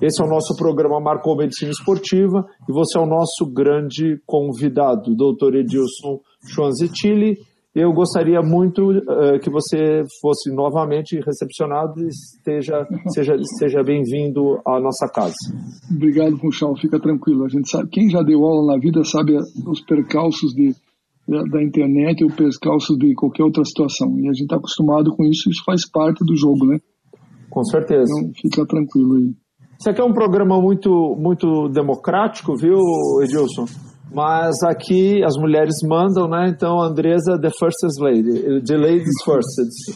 Esse é o nosso programa Marcou Medicina Esportiva e você é o nosso grande convidado, doutor Edilson Schwanzitili. Eu gostaria muito uh, que você fosse novamente recepcionado e esteja, seja, seja bem-vindo à nossa casa. Obrigado, Funchal. Fica tranquilo. A gente sabe, quem já deu aula na vida sabe os percalços de, da, da internet ou percalços de qualquer outra situação. E a gente está acostumado com isso, isso faz parte do jogo, né? Com certeza. Então, fica tranquilo aí. Isso aqui é um programa muito, muito democrático, viu, Edilson? Mas aqui as mulheres mandam, né? Então, Andresa, the first lady. The ladies first,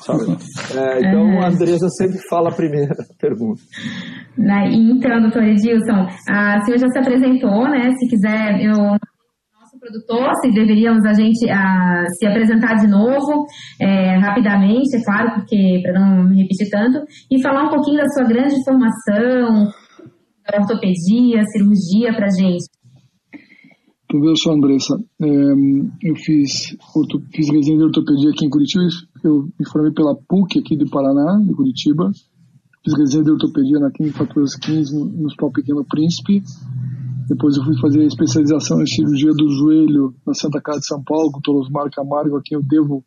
sorry. É, então, a Andresa sempre fala a primeira pergunta. Então, doutor Edilson, a senhora já se apresentou, né? Se quiser, eu produtor, se deveríamos a gente a, se apresentar de novo, é, rapidamente, é claro, porque para não me repetir tanto, e falar um pouquinho da sua grande formação, da ortopedia, cirurgia para gente. Tu vê só, Andressa, é, eu fiz, fiz residência de ortopedia aqui em Curitiba, eu me formei pela PUC aqui do Paraná, de Curitiba, fiz residência de ortopedia na Clínica Faturas 15 no, no Hospital Pequeno Príncipe, depois eu fui fazer especialização em cirurgia do joelho na Santa Casa de São Paulo, com o Torosmar Camargo, a quem eu devo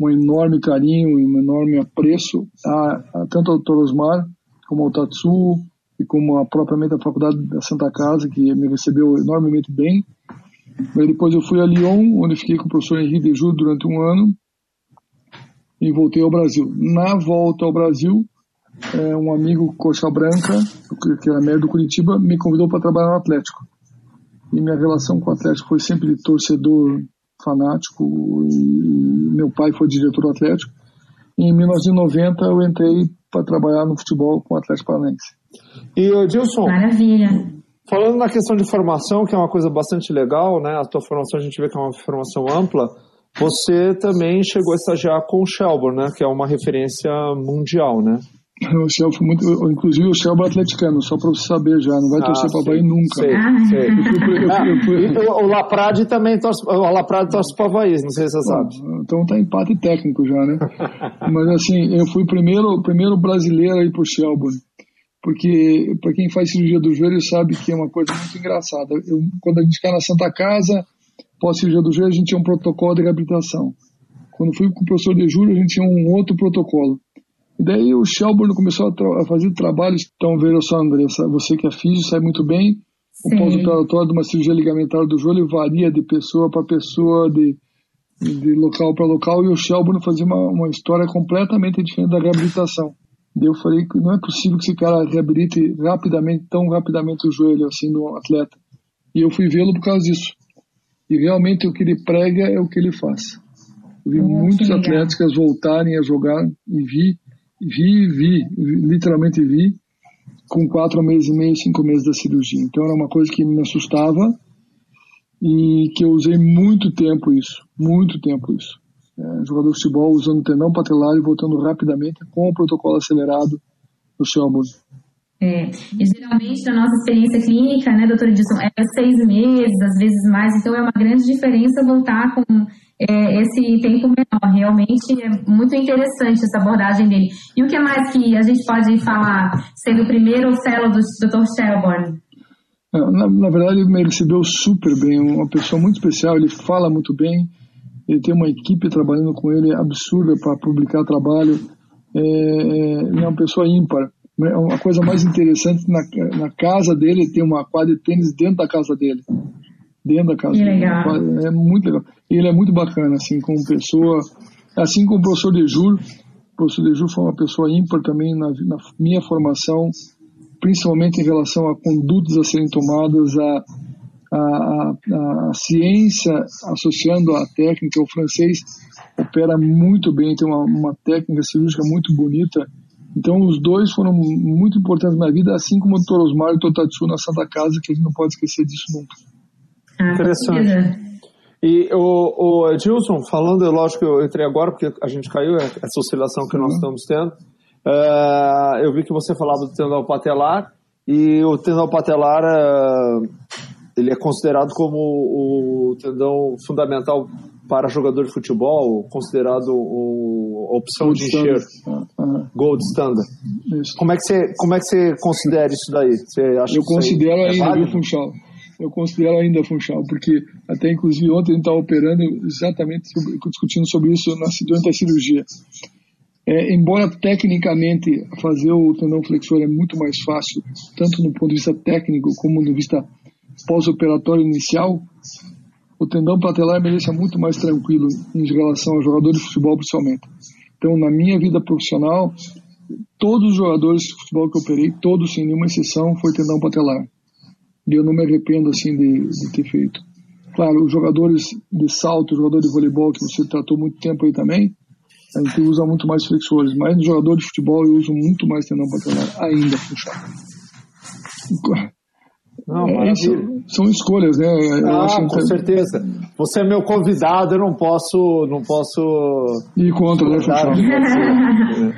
um enorme carinho e um enorme apreço, a, a tanto ao Torosmar como ao Tatsu, e como a, propriamente a Faculdade da Santa Casa, que me recebeu enormemente bem. Aí depois eu fui a Lyon, onde fiquei com o professor Henrique Deju durante um ano, e voltei ao Brasil. Na volta ao Brasil, é, um amigo Coxa Branca, que era médico do Curitiba, me convidou para trabalhar no Atlético. E minha relação com o Atlético foi sempre de torcedor fanático, e meu pai foi diretor do Atlético. E em 1990 eu entrei para trabalhar no futebol com o Atlético Paranaense. E, Edilson, Maravilha. falando na questão de formação, que é uma coisa bastante legal, né? A tua formação a gente vê que é uma formação ampla. Você também chegou a estagiar com o Shelburne, né? Que é uma referência mundial, né? O Shelburne foi muito. Inclusive o Shelburne é atleticano, só para você saber já. Não vai Ah, torcer para sei, Bahia nunca. sei, Ah. sei. Eu fui- eu fui- eu fui- E o, o Laprade também torce, o Laprade torce para o Havaí, não sei se você sabe. Então tá empate técnico já, né? Mas assim, eu fui o primeiro, o primeiro brasileiro aí pro Shelburne. Porque para quem faz cirurgia do joelho sabe que é uma coisa muito engraçada. Eu, quando a gente cai na Santa Casa, pós cirurgia do joelho, a gente tinha um protocolo de reabilitação. Quando fui com o professor de Júlio, a gente tinha um outro protocolo. E daí o Shelburne começou a, a fazer trabalhos. Então, veja só, Andressa, você que é físico sabe muito bem, o Sim. pós-operatório de uma cirurgia ligamentar do joelho varia de pessoa para pessoa, de, de local para local, e o Shelburne fazia uma, uma história completamente diferente da reabilitação. Daí eu falei que não é possível que esse cara reabilite rapidamente, tão rapidamente o joelho assim no atleta. E eu fui vê-lo por causa disso. E realmente o que ele prega é o que ele faz. Eu vi muitos legal. atletas voltarem a jogar e vi, vi, vi, literalmente vi, com quatro meses e meio, cinco meses da cirurgia. Então era uma coisa que me assustava e que eu usei muito tempo isso, muito tempo isso. É, jogador de futebol usando tendão patelar e voltando rapidamente com o protocolo acelerado do Shelburne. É, e geralmente, na nossa experiência clínica, né, doutora Edilson, é seis meses, às vezes mais, então é uma grande diferença voltar com é, esse tempo menor. Realmente é muito interessante essa abordagem dele. E o que mais que a gente pode falar, sendo o primeiro fellow do Dr. Shelburne? É, Na, na verdade, ele me recebeu super bem, uma pessoa muito especial, ele fala muito bem, ele tem uma equipe trabalhando com ele absurda para publicar trabalho, é, é, ele é uma pessoa ímpar. É Uma coisa mais interessante, na, na casa dele tem uma quadra de tênis dentro da casa dele. Dentro da casa Que legal. É muito legal. E ele é muito bacana, assim, como pessoa, assim como o professor Dejur, o professor Dejur foi uma pessoa ímpar também na, na minha formação, principalmente em relação a condutas a serem tomadas, a, a, a, a ciência associando a técnica, o francês opera muito bem, tem uma, uma técnica cirúrgica muito bonita. Então, os dois foram muito importantes na minha vida, assim como o Dr. Osmar e o Dr. Tatsu na Santa Casa, que a gente não pode esquecer disso nunca. Ah, Interessante. E o, o Edilson, falando, é lógico que eu entrei agora porque a gente caiu, é essa oscilação que nós estamos tendo. Ah, eu vi que você falava do tendão patelar e o tendão patelar ah, ele é considerado como o tendão fundamental para jogador de futebol, considerado o, a opção Gold de encher uh, Gold Standard. Isso. Como é, que você, como é que você considera isso daí? Você acha Eu considero é ainda, viu, Funchal? Eu considero ainda, Funchal, porque até inclusive ontem a gente estava operando exatamente sobre, discutindo sobre isso na, durante a cirurgia. É, embora tecnicamente fazer o tendão flexor é muito mais fácil, tanto no ponto de vista técnico como no vista pós-operatório inicial, o tendão patelar merece muito mais tranquilo em relação aos jogadores de futebol, principalmente. Então, na minha vida profissional, todos os jogadores de futebol que eu operei, todos sem nenhuma exceção, foi tendão patelar. E eu não me arrependo assim de, de ter feito. Claro, os jogadores de salto, jogadores de voleibol, que você tratou muito tempo aí também, a gente usa muito mais flexores, mas no jogador de futebol eu uso muito mais tendão patelar, ainda puxado. Não, é, isso, são escolhas, né? Eu ah, com que... certeza. Você é meu convidado, eu não posso, não posso ir contra, né, Funchal?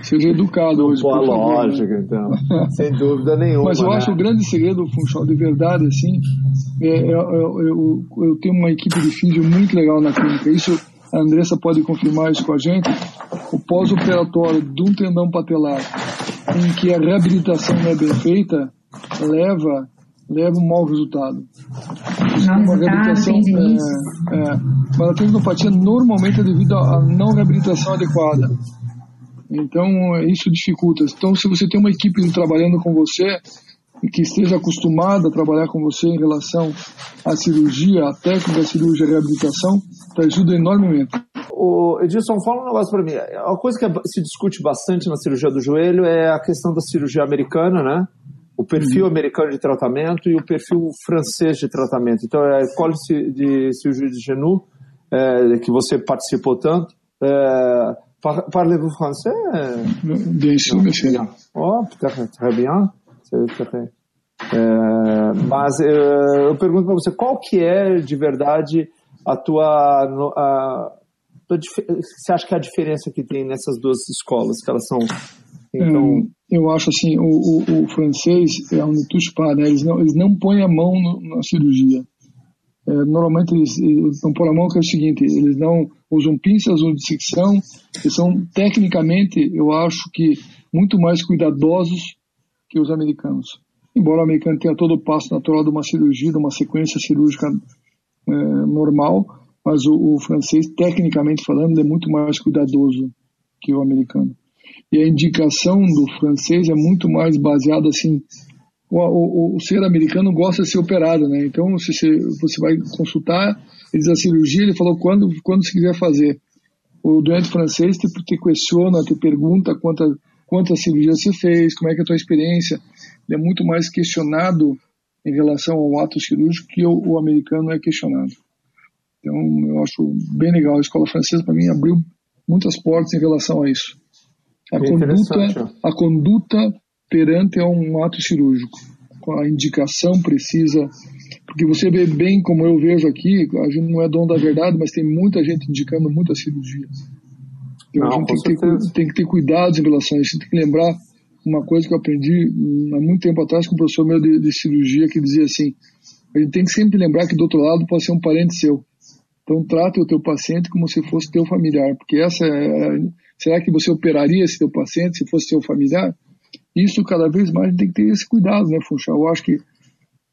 Seja educado hoje. Boa lógica, então. Sem dúvida nenhuma. Mas eu né? acho o grande segredo do Funchal, de verdade, assim, é, é, é, eu, eu tenho uma equipe de físio muito legal na clínica. Isso a Andressa pode confirmar isso com a gente. O pós-operatório de um tendão patelar em que a reabilitação não é bem feita leva leva um mau resultado. Não uma reabilitação, é, é, mas a tendinopatia normalmente é devido à não reabilitação adequada. Então, isso dificulta. Então, se você tem uma equipe trabalhando com você e que esteja acostumada a trabalhar com você em relação à cirurgia, à técnica da cirurgia e reabilitação, te ajuda enormemente. O Edilson, fala um negócio para mim. A coisa que se discute bastante na cirurgia do joelho é a questão da cirurgia americana, né? O perfil uhum. americano de tratamento e o perfil francês de tratamento. Então, é a escola de cirurgia de genou, é, que você participou tanto. É, Parlez-vous français Bien sûr, monsieur. Oh, peut-être très bien. É, mas é, eu pergunto para você, qual que é de verdade a tua, a, você acha que é a diferença que tem nessas duas escolas, que elas são então, eu acho assim, o, o, o francês é um touche né? Eles não, eles não põem a mão no, na cirurgia. É, normalmente eles, eles não põem a mão que é o seguinte, eles não usam pinças ou dissecção, eles são tecnicamente, eu acho que muito mais cuidadosos que os americanos. Embora o americano tenha todo o passo natural de uma cirurgia, de uma sequência cirúrgica é, normal, mas o, o francês, tecnicamente falando, é muito mais cuidadoso que o americano e a indicação do francês é muito mais baseada assim o, o, o, ser americano gosta de ser operado, né? Então, se você, você vai consultar, ele diz a cirurgia, ele falou quando, quando se quiser fazer. O doente francês te, te questiona, te pergunta quantas quantas cirurgias você fez, como é que é a tua experiência. Ele é muito mais questionado em relação ao ato cirúrgico que o, o americano é questionado. Então, eu acho bem legal. A escola francesa, para mim, abriu muitas portas em relação a isso. A conduta, a conduta perante a um ato cirúrgico, com a indicação precisa, porque você vê bem como eu vejo aqui, a gente não é dono da verdade, mas tem muita gente indicando muita cirurgia. Então, não, a gente tem que, ter, tem que, ter, cuidados em relação a isso, tem que lembrar uma coisa que eu aprendi há muito tempo atrás com um professor meu de, de cirurgia que dizia assim, a gente tem que sempre lembrar que do outro lado pode ser um parente seu. Então trate o teu paciente como se fosse teu familiar, porque essa é, será que você operaria esse teu paciente se fosse teu familiar? Isso cada vez mais tem que ter esse cuidado, né, Funchal? Eu acho que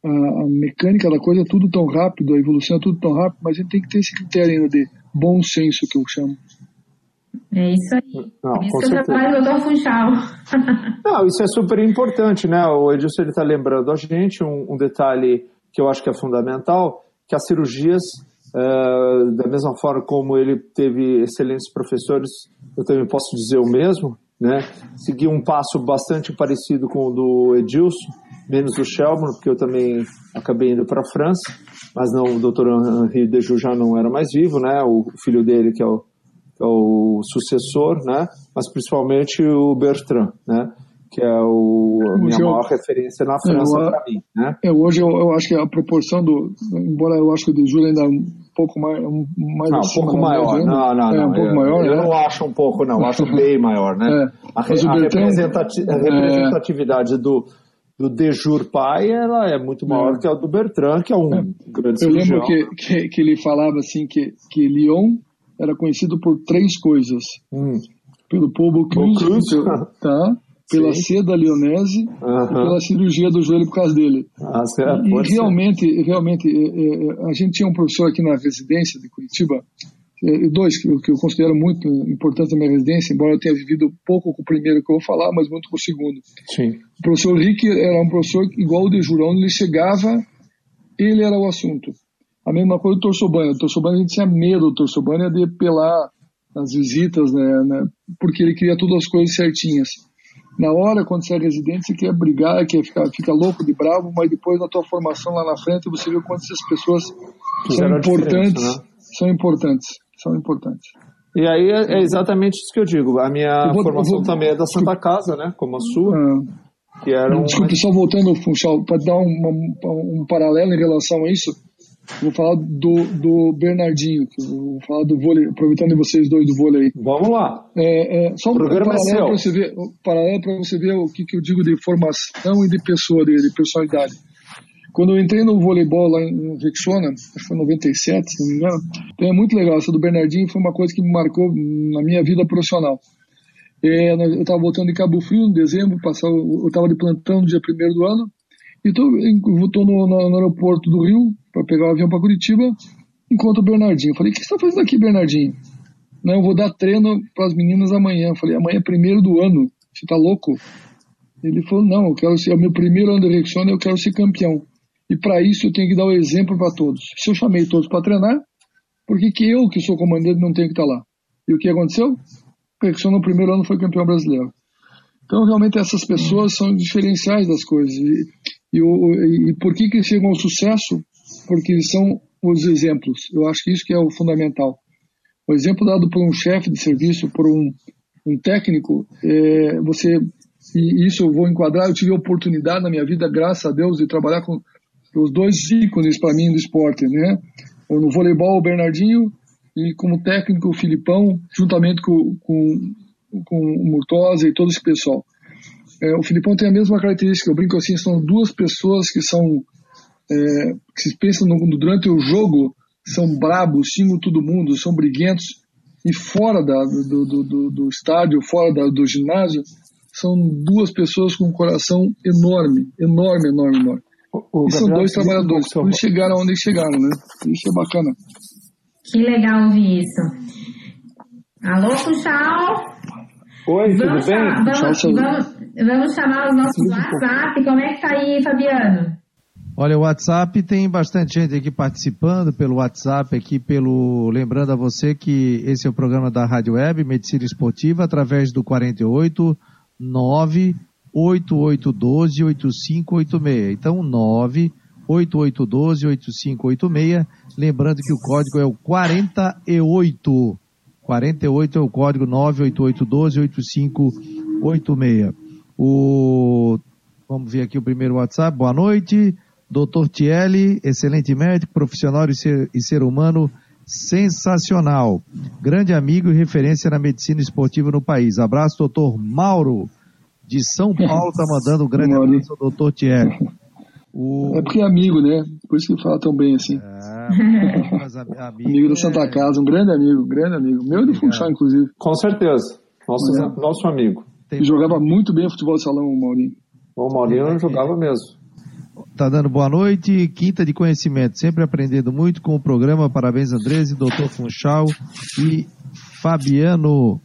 a, a, mecânica da coisa é tudo tão rápido, a evolução é tudo tão rápido, mas a gente tem que ter esse critério ainda de bom senso que eu chamo. É isso aí. Não, Por isso que eu trabalho Dr. Funchal. Não, isso é super importante, né? O Edilson está lembrando a gente um, um detalhe que eu acho que é fundamental, que as cirurgias Uh, da mesma forma como ele teve excelentes professores, eu também posso dizer o mesmo, né? Segui um passo bastante parecido com o do Edilson, menos do Shelburne, porque eu também acabei indo para a França, mas não, o Dr. Henri Dejoux já não era mais vivo, né? O filho dele que é o, que é o sucessor, né? Mas principalmente o Bertrand, né? que é o, a minha eu, maior referência na França para mim. Né? É, hoje eu, eu, acho que a proporção do. Embora eu acho que o de Júlio ainda pouco mais. Um, mais não, um pouco maior. Né? Não, não, é, não. Um pouco eu, maior, eu né? não acho um pouco, não. Acho bem maior, né? É, a, a, representati a, representatividade do, do Dejur pai ela é muito maior é. que a do Bertrand, que é um é. grande Eu lembro que, que, que, ele falava assim que, que Lyon era conhecido por três coisas. Hum. Pelo povo cruz, tá? Pela Sim. seda lionese uhum. e pela cirurgia do joelho por causa dele. Ah, e realmente, realmente é, é, a gente tinha um professor aqui na residência de Curitiba, é, dois que eu, que eu considero muito importantes na minha residência, embora eu tenha vivido pouco com o primeiro que eu vou falar, mas muito com o segundo. Sim. O professor Rick era um professor igual o de Jurão, ele chegava, ele era o assunto. A mesma coisa do Torsobani. O Torsobani a gente tinha medo do Torsobani de pelar nas visitas, né, né, porque ele queria todas as coisas certinhas. Na hora, quando você é residente, você quer brigar, quer ficar fica louco de bravo, mas depois na tua formação lá na frente você vê quantas essas pessoas são importantes, né? são importantes são importantes. E aí é, é, exatamente isso que eu digo. A minha vou, formação vou, também é da Santa Casa, né? Como a sua. É. que era um... Desculpe, só voltando, Funchal, para dar um, um paralelo em relação a isso, vou falar do, do Bernardinho, vou falar do vôlei, aproveitando vocês dois do vôlei. Vamos lá. É, é, só um, paralelo para você ver, paralelo para você ver o que, que eu digo de formação e de pessoa dele, de personalidade. Quando eu entrei no voleibol lá em Rexona, acho que foi 97, se não me engano, então é muito legal. Essa do Bernardinho foi uma coisa que me marcou na minha vida profissional. É, eu estava voltando de Cabo Frio em dezembro, passava, eu estava de plantão no dia primeiro do ano, e estou no, no, no, aeroporto do Rio para pegar o avião para Curitiba, encontro o Bernardinho. Falei, o que você está fazendo aqui, Bernardinho? Não, eu vou dar treino para as meninas amanhã. Falei, amanhã é primeiro do ano, você está louco? Ele falou, não, eu quero ser, é o meu primeiro ano de Rexona, eu quero ser campeão. E para isso eu tenho que dar o exemplo para todos. Se eu chamei todos para treinar, por que, que eu, que sou comandante, não tenho que estar tá lá? E o que aconteceu? Só no primeiro ano foi campeão brasileiro. Então, realmente, essas pessoas são diferenciais das coisas. E, e, e por que, que chegam ao sucesso? Porque são os exemplos. Eu acho que isso que é o fundamental. O exemplo dado por um chefe de serviço, por um, um técnico, é, você e isso eu vou enquadrar. Eu tive a oportunidade na minha vida, graças a Deus, de trabalhar com os dois ícones para mim do esporte, né? No voleibol, o Bernardinho e como técnico o Filipão, juntamente com, com, com o Murtosa e todo esse pessoal. É, o Filipão tem a mesma característica, eu brinco assim, são duas pessoas que são é, que se pensam no, durante o jogo, são brabos, xingam todo mundo, são briguentos, e fora da, do, do, do, do estádio, fora da, do ginásio, são duas pessoas com um coração enorme, enorme, enorme, enorme. O, o e são dois trabalhadores, por isso chegaram onde chegaram, né? Isso é bacana. Que legal ouvir isso. Alô, Puxal? Oi, vamos tudo bem? Vamos, vamos, vamos, chamar os nossos WhatsApp. Como é que tá aí, Fabiano? Olha, o WhatsApp tem bastante gente aqui participando pelo WhatsApp, aqui pelo. Lembrando a você que esse é o programa da Rádio Web, Medicina Esportiva, através do 48 9 8812-8586. Então, 98812-8586. Lembrando que o código é o 48. 48 é o código 98812-8586. O... Vamos ver aqui o primeiro WhatsApp. Boa noite. Doutor Tielli, excelente médico, profissional e ser, e ser humano sensacional. Grande amigo e referência na medicina esportiva no país. Abraço, doutor Mauro de São Paulo está mandando um grande abraço ao doutor Thierry. O... É porque é amigo, né? Por isso que fala tão bem assim. É, amigo, amigo da Santa é... Casa, um grande amigo, grande amigo. Meu e do Funchal, inclusive. Com certeza. Nosso, é. nosso amigo. Tem... jogava muito bem futebol de salão, o Maurinho. O Maurinho jogava mesmo. Tá dando boa noite, quinta de conhecimento, sempre aprendendo muito com o programa. Parabéns, Andrés, doutor Funchal e Fabiano.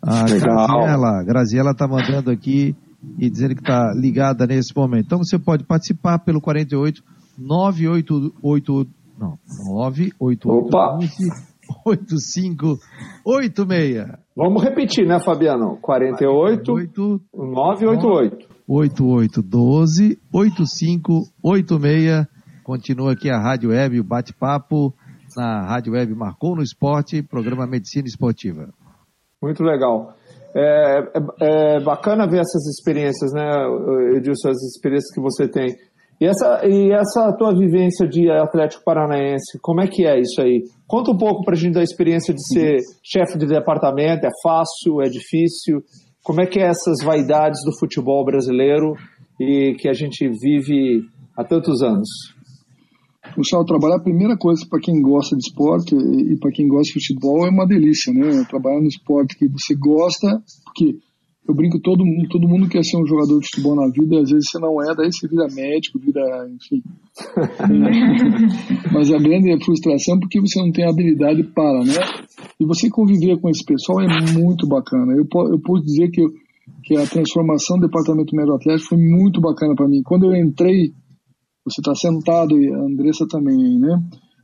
A Graziela, Graziela está mandando aqui e dizendo que está ligada nesse momento. Então você pode participar pelo 48 988 não, 988 8586. Vamos repetir, né, Fabiano? 48 988 8812 8586. Continua aqui a Rádio Web, o bate-papo na Rádio Web Marcou no Esporte, programa Medicina Esportiva. Muito legal. É, é, é, bacana ver essas experiências, né, Edilson, as experiências que você tem. E essa, e essa tua vivência de Atlético Paranaense, como é que é isso aí? Conta um pouco pra gente da experiência de ser chefe de departamento, é fácil, é difícil? Como é que é essas vaidades do futebol brasileiro e que a gente vive há tantos anos? Puxar trabalhar, a primeira coisa para quem gosta de esporte e para quem gosta de futebol é uma delícia, né? Trabalhar no esporte que você gosta, porque eu brinco, todo, todo mundo quer ser um jogador de futebol na vida, às vezes você não é, daí você vira médico, vira, enfim. Mas a grande frustração é porque você não tem habilidade para, né? E você conviver com esse pessoal é muito bacana. Eu, eu posso dizer que, eu, que a transformação do departamento médio atlético foi muito bacana para mim. Quando eu entrei, você está sentado e a Andressa também, né?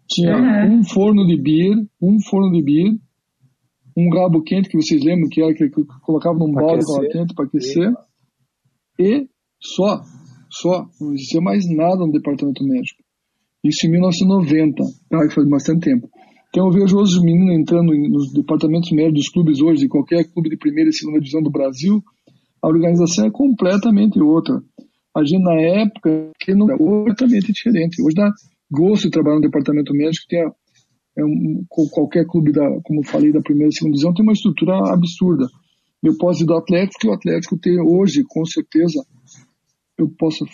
Tinha uhum. um forno de beer, um forno de beer, um rabo quente, que vocês lembram que era que, que colocava num pra balde de quente para aquecer, e só, só, não existia mais nada no departamento médico. Isso em 1990, tá? que faz bastante tempo. Então eu vejo os meninos entrando nos departamentos médicos dos clubes hoje, de qualquer clube de primeira e segunda divisão do Brasil, a organização é completamente outra. A gente na época que não é completamente diferente. Hoje dá gosto de trabalhar no departamento médico, tem a, é um, qualquer clube, da, como eu falei, da primeira e segunda divisão, tem uma estrutura absurda. Eu posso ir do Atlético, que o Atlético tem hoje, com certeza, eu posso,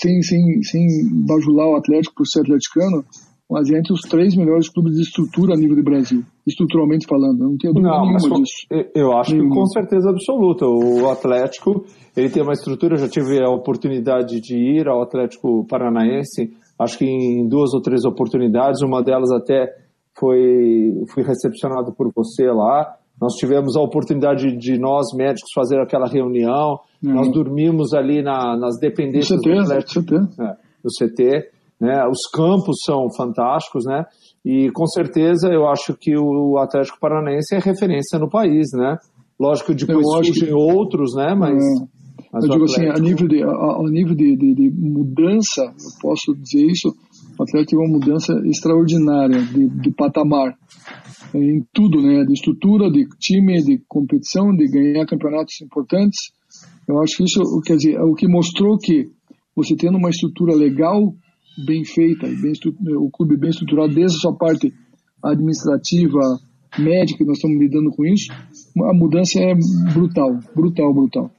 sem, sem, sem bajular o Atlético por ser atleticano, mas é entre os três melhores clubes de estrutura a nível do Brasil, estruturalmente falando. Eu não tenho dúvida não, nenhuma disso. Eu acho nenhuma. que com certeza absoluta. O Atlético, ele tem uma estrutura, eu já tive a oportunidade de ir ao Atlético Paranaense, acho que em duas ou três oportunidades, uma delas até foi fui recepcionado por você lá. Nós tivemos a oportunidade de nós médicos fazer aquela reunião. Uhum. Nós dormimos ali na, nas dependências CT, do Atlético, CT. É, do CT. Né? Os campos são fantásticos, né? E com certeza eu acho que o Atlético Paranaense é referência no país, né? Lógico que depois surgem que... outros, né? Mas, é. mas eu digo Atlético... assim, a nível de, a, a nível de, de, de mudança, eu posso dizer isso, o Atlético teve uma mudança extraordinária de, de patamar em tudo, né? De estrutura, de time, de competição, de ganhar campeonatos importantes. Eu acho que isso, quer dizer, é o que mostrou que você tendo uma estrutura legal, bem feita, bem o clube bem estruturado, desde a sua parte administrativa, médica, nós estamos lidando com isso, a mudança é brutal, brutal, brutal.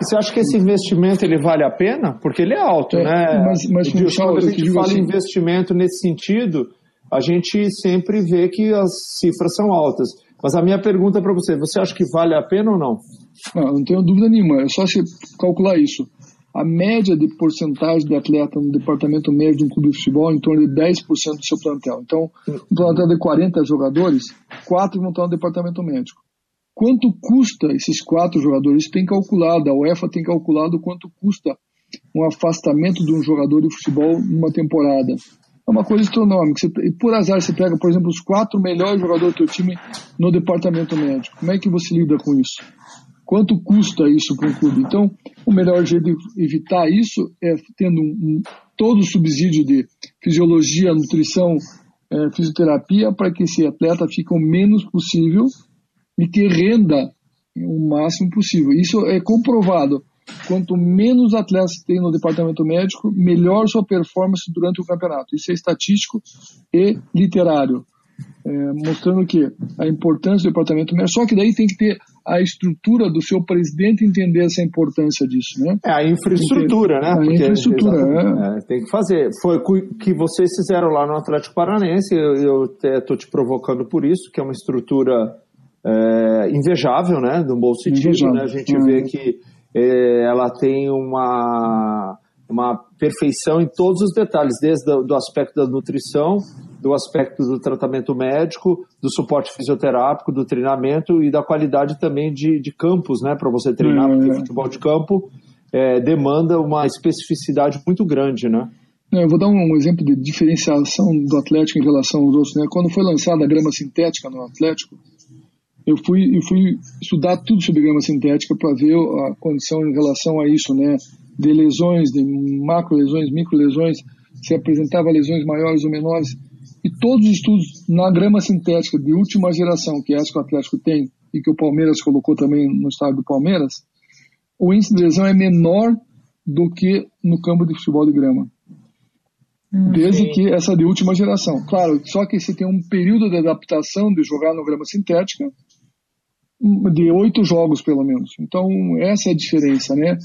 Você acha que esse investimento ele vale a pena? Porque ele é alto, é, né? Mas, mas quando a gente fala assim... investimento nesse sentido, a gente sempre vê que as cifras são altas. Mas a minha pergunta para você, você acha que vale a pena ou não? Não, não tenho dúvida nenhuma. É só você calcular isso. A média de porcentagem de atleta no departamento médio de um clube de futebol é em torno de 10% do seu plantel. Então, um plantel de 40 jogadores, 4 vão estar no departamento médico. Quanto custa esses quatro jogadores? Tem calculado, a UEFA tem calculado quanto custa um afastamento de um jogador de futebol numa temporada. É uma coisa astronômica. Você, por azar, você pega, por exemplo, os quatro melhores jogadores do seu time no departamento médico. Como é que você lida com isso? Quanto custa isso para um clube? Então, o melhor jeito de evitar isso é tendo um, um, todo o subsídio de fisiologia, nutrição, é, fisioterapia, para que esse atleta fique o menos possível e ter renda o máximo possível. Isso é comprovado. Quanto menos atletas tem no departamento médico, melhor sua performance durante o campeonato. Isso é estatístico e literário. É, mostrando que a importância do departamento médico, só que daí tem que ter a estrutura do seu presidente entender essa importância disso, né? É a infraestrutura, né? A Porque, infraestrutura, é. é. Tem que fazer. Foi o que vocês fizeram lá no Atlético Paranense, eu, eu estou te provocando por isso, que é uma estrutura é, invejável, né, no bom sentido, né, a gente vê uhum. que é, ela tem uma, uma perfeição em todos os detalhes, desde o do aspecto da nutrição, do aspecto do tratamento médico, do suporte fisioterápico, do treinamento e da qualidade também de, de campos, né, para você treinar, porque uhum. futebol de campo é, demanda uma especificidade muito grande, né. Eu vou dar um exemplo de diferenciação do Atlético em relação aos outros. Né? Quando foi lançada a grama sintética no Atlético, eu fui, eu fui estudar tudo sobre grama sintética para ver a condição em relação a isso, né? De lesões, de macro lesões, micro lesões, se apresentava lesões maiores ou menores. E todos os estudos na grama sintética de última geração, que é essa que o Atlético tem e que o Palmeiras colocou também no estado do Palmeiras, o índice de lesão é menor do que no campo de futebol de grama. Hum, Desde que essa de última geração. Claro, só que você tem um período de adaptação de jogar no grama sintética, de oito jogos, pelo menos. Então, essa é a diferença, né?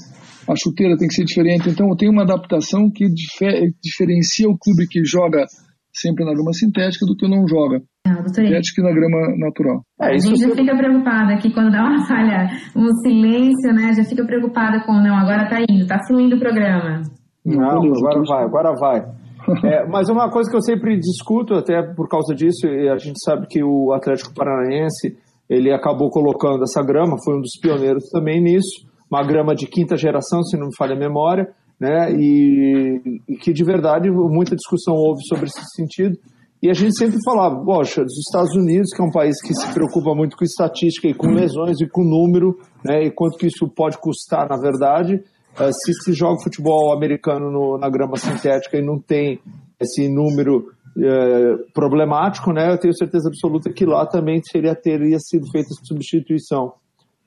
A chuteira tem que ser diferente. Então, tem uma adaptação que difer diferencia o clube que joga sempre na grama sintética do que não joga. Ah, sintética e na grama natural. É, a gente já fica preocupada aqui quando dá uma falha, um silêncio, né? Já fica preocupada com, não, agora tá indo, tá fluindo o programa. Não, Beleza, agora vai, agora vai. É, mas uma coisa que eu sempre discuto, até por causa disso, e a gente sabe que o Atlético Paranaense ele acabou colocando essa grama, foi um dos pioneiros também nisso, uma grama de quinta geração, se não me falha a memória, né? E, e que de verdade muita discussão houve sobre esse sentido. E a gente sempre falava, poxa, dos Estados Unidos, que é um país que se preocupa muito com estatística e com lesões e com número, né? E quanto que isso pode custar, na verdade. Uh, se se joga futebol americano no, na grama sintética e não tem esse número é, problemático, né? Eu tenho certeza absoluta que lá também seria, teria sido feita substituição.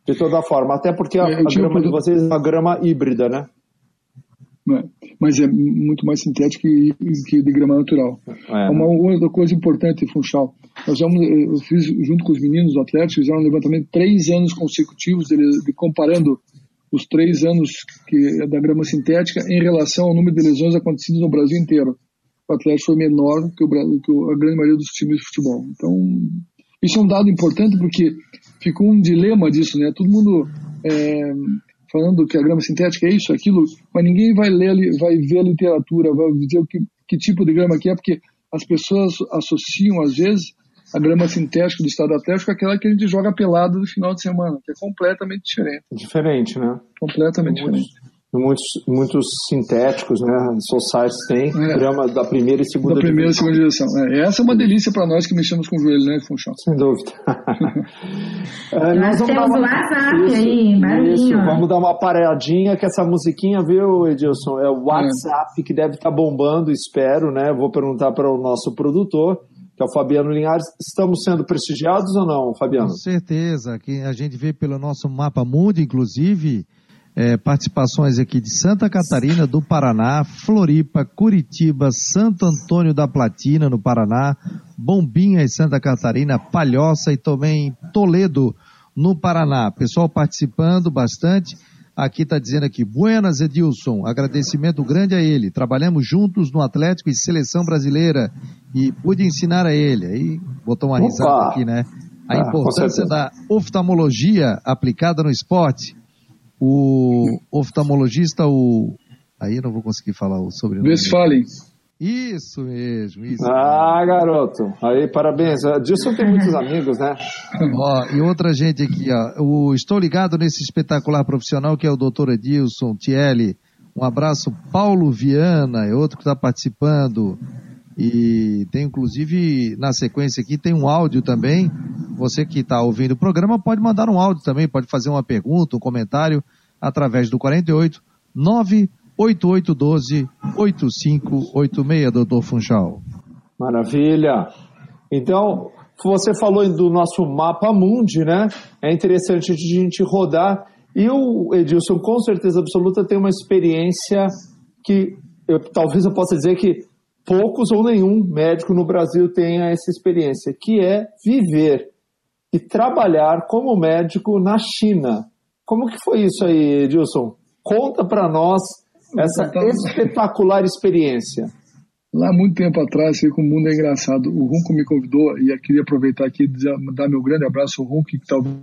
De toda forma, até porque a, a grama de vocês é uma grama híbrida, né? É, mas é muito mais sintética que de grama natural. É. Uma outra coisa importante, Funchal, nós vamos, eu fiz junto com os meninos do Atlético, fizeram um levantamento três anos consecutivos, de, de, comparando os três anos que, da grama sintética em relação ao número de lesões acontecidas no Brasil inteiro o Atlético foi menor que, o, que a grande maioria dos times de futebol. Então, isso é um dado importante porque ficou um dilema disso, né? Todo mundo é, falando que a grama sintética é isso, aquilo, mas ninguém vai ler, vai ver a literatura, vai dizer o que, que tipo de grama que é, porque as pessoas associam às vezes a grama sintética do estado atlético é aquela que a gente joga pelado no final de semana, que é completamente diferente. Diferente, né? Completamente diferente muitos, muitos sintéticos, né? Societies tem é. grama da primeira e segunda da primeira e segunda direção. É, essa é uma delícia para nós que mexemos com o joelho, né, Funchal? Sem dúvida. é, nós temos o WhatsApp isso, aí, barulhinho. Isso, vamos dar uma paradinha que essa musiquinha, viu, Edilson? É o WhatsApp é. que deve estar tá bombando, espero, né? Vou perguntar para o nosso produtor que é o Fabiano Linhares. Estamos sendo prestigiados ou não, Fabiano? Com certeza, que a gente vê pelo nosso mapa mundo, inclusive, é, participações aqui de Santa Catarina, do Paraná, Floripa, Curitiba, Santo Antônio da Platina, no Paraná, Bombinhas, Santa Catarina, Palhoça e também Toledo, no Paraná. Pessoal participando bastante. Aqui está dizendo aqui, Buenas Edilson, agradecimento grande a ele. Trabalhamos juntos no Atlético e Seleção Brasileira e pude ensinar a ele. Aí botou uma Opa. risada aqui, né? A ah, importância da oftalmologia aplicada no esporte o oftalmologista, o. Aí eu não vou conseguir falar o sobrenome. Westphalen. Isso mesmo, isso. Ah, garoto. Aí, parabéns. Dilson tem muitos amigos, né? Ó, e outra gente aqui, ó. O, estou ligado nesse espetacular profissional que é o doutor Edilson Tielli. Um abraço, Paulo Viana, é outro que está participando. E tem inclusive na sequência aqui tem um áudio também. Você que está ouvindo o programa pode mandar um áudio também, pode fazer uma pergunta, um comentário através do 48 98812 8586, doutor Funchal. Maravilha. Então, você falou do nosso mapa mundi, né? É interessante a gente rodar. E o Edilson, com certeza absoluta, tem uma experiência que eu, talvez eu possa dizer que poucos ou nenhum médico no Brasil tenha essa experiência, que é viver e trabalhar como médico na China. Como que foi isso aí, Edilson? Conta para nós essa espetacular experiência. Lá, muito tempo atrás, sei que o mundo é engraçado. O Runco me convidou e eu queria aproveitar aqui e dar meu grande abraço ao Runco, que talvez